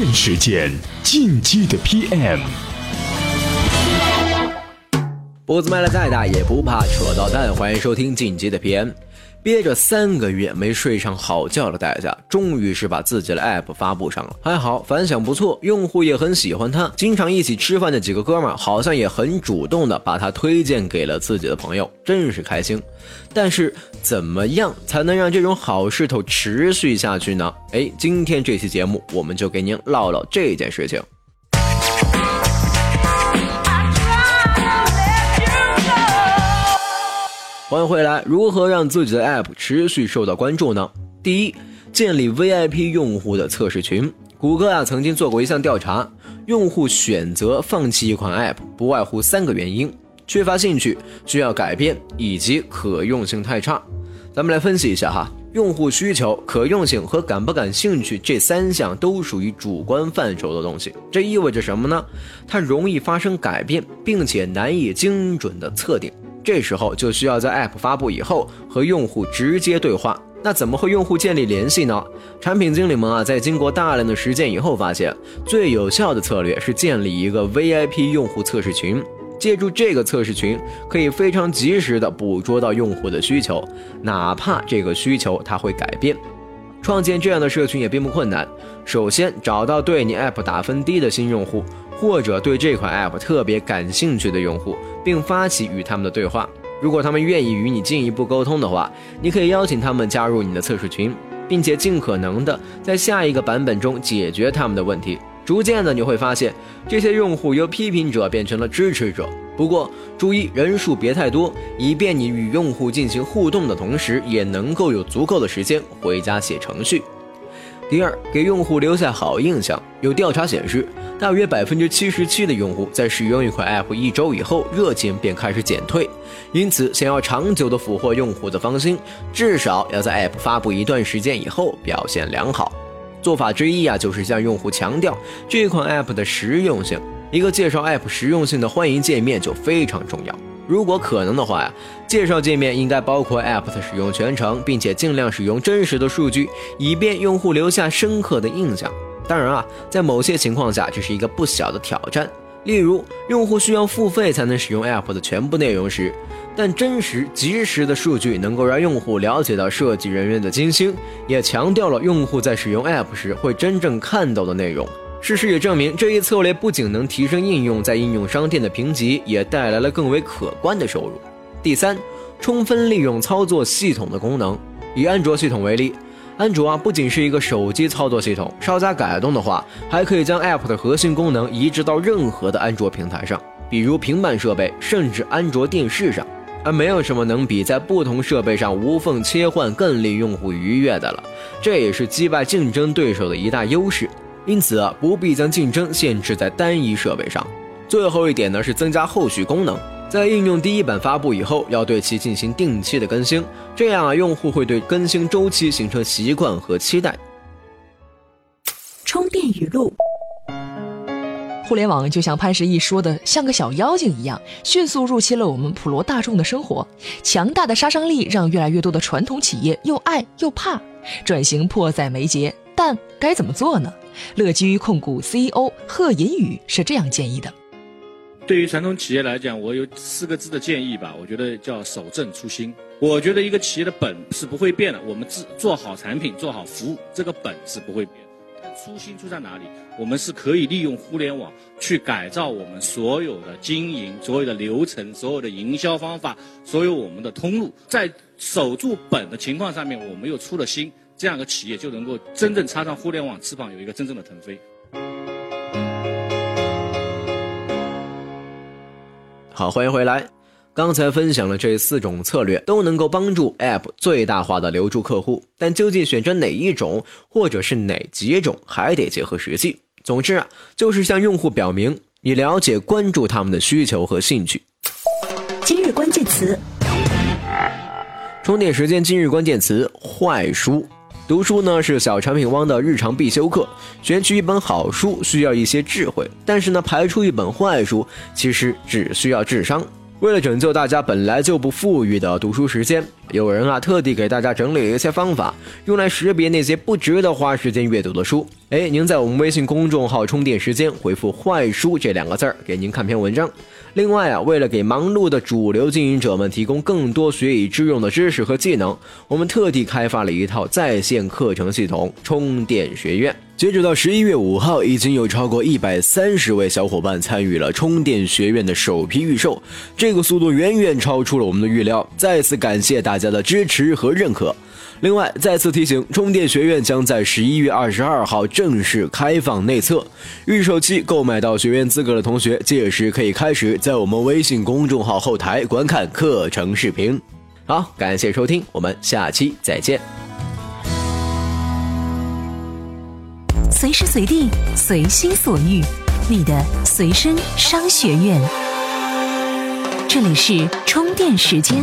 电时间，进击的 PM。脖子迈的再大也不怕扯到蛋，欢迎收听进击的 PM。憋着三个月没睡上好觉的代价，终于是把自己的 app 发布上了。还好反响不错，用户也很喜欢它。经常一起吃饭的几个哥们儿，好像也很主动的把它推荐给了自己的朋友，真是开心。但是怎么样才能让这种好势头持续下去呢？哎，今天这期节目我们就给您唠唠这件事情。欢迎回来。如何让自己的 App 持续受到关注呢？第一，建立 VIP 用户的测试群。谷歌啊曾经做过一项调查，用户选择放弃一款 App 不外乎三个原因：缺乏兴趣、需要改变以及可用性太差。咱们来分析一下哈，用户需求、可用性和感不感兴趣这三项都属于主观范畴的东西。这意味着什么呢？它容易发生改变，并且难以精准的测定。这时候就需要在 App 发布以后和用户直接对话。那怎么和用户建立联系呢？产品经理们啊，在经过大量的实践以后，发现最有效的策略是建立一个 VIP 用户测试群。借助这个测试群，可以非常及时的捕捉到用户的需求，哪怕这个需求它会改变。创建这样的社群也并不困难。首先找到对你 App 打分低的新用户。或者对这款 App 特别感兴趣的用户，并发起与他们的对话。如果他们愿意与你进一步沟通的话，你可以邀请他们加入你的测试群，并且尽可能的在下一个版本中解决他们的问题。逐渐的，你会发现这些用户由批评者变成了支持者。不过注意人数别太多，以便你与用户进行互动的同时，也能够有足够的时间回家写程序。第二，给用户留下好印象。有调查显示，大约百分之七十七的用户在使用一款 App 一周以后，热情便开始减退。因此，想要长久的俘获用户的芳心，至少要在 App 发布一段时间以后表现良好。做法之一啊，就是向用户强调这款 App 的实用性。一个介绍 App 实用性的欢迎界面就非常重要。如果可能的话呀，介绍界面应该包括 App 的使用全程，并且尽量使用真实的数据，以便用户留下深刻的印象。当然啊，在某些情况下，这是一个不小的挑战。例如，用户需要付费才能使用 App 的全部内容时，但真实及时的数据能够让用户了解到设计人员的精心，也强调了用户在使用 App 时会真正看到的内容。事实也证明，这一策略不仅能提升应用在应用商店的评级，也带来了更为可观的收入。第三，充分利用操作系统的功能。以安卓系统为例，安卓啊不仅是一个手机操作系统，稍加改动的话，还可以将 App 的核心功能移植到任何的安卓平台上，比如平板设备，甚至安卓电视上。而没有什么能比在不同设备上无缝切换更令用户愉悦的了。这也是击败竞争对手的一大优势。因此啊，不必将竞争限制在单一设备上。最后一点呢，是增加后续功能。在应用第一版发布以后，要对其进行定期的更新，这样啊，用户会对更新周期形成习惯和期待。充电语录：互联网就像潘石屹说的，像个小妖精一样，迅速入侵了我们普罗大众的生活。强大的杀伤力让越来越多的传统企业又爱又怕，转型迫在眉睫。但该怎么做呢？乐居控股 CEO 贺银宇是这样建议的：对于传统企业来讲，我有四个字的建议吧。我觉得叫守正初心。我觉得一个企业的本是不会变的，我们做做好产品、做好服务，这个本是不会变。但初心出在哪里？我们是可以利用互联网去改造我们所有的经营、所有的流程、所有的营销方法、所有我们的通路，在守住本的情况上面，我们又出了新。这样的企业就能够真正插上互联网翅膀，有一个真正的腾飞。好，欢迎回来。刚才分享了这四种策略，都能够帮助 App 最大化的留住客户。但究竟选择哪一种，或者是哪几种，还得结合实际。总之啊，就是向用户表明你了解、关注他们的需求和兴趣。今日关键词：充电时间。今日关键词：坏书。读书呢是小产品汪的日常必修课，选取一本好书需要一些智慧，但是呢排出一本坏书其实只需要智商。为了拯救大家本来就不富裕的读书时间，有人啊特地给大家整理了一些方法，用来识别那些不值得花时间阅读的书。哎，您在我们微信公众号“充电时间”回复“坏书”这两个字儿，给您看篇文章。另外啊，为了给忙碌的主流经营者们提供更多学以致用的知识和技能，我们特地开发了一套在线课程系统——充电学院。截止到十一月五号，已经有超过一百三十位小伙伴参与了充电学院的首批预售，这个速度远远超出了我们的预料。再次感谢大家的支持和认可。另外，再次提醒，充电学院将在十一月二十二号正式开放内测，预售期购买到学院资格的同学，届时可以开始在我们微信公众号后台观看课程视频。好，感谢收听，我们下期再见。随时随地，随心所欲，你的随身商学院。这里是充电时间。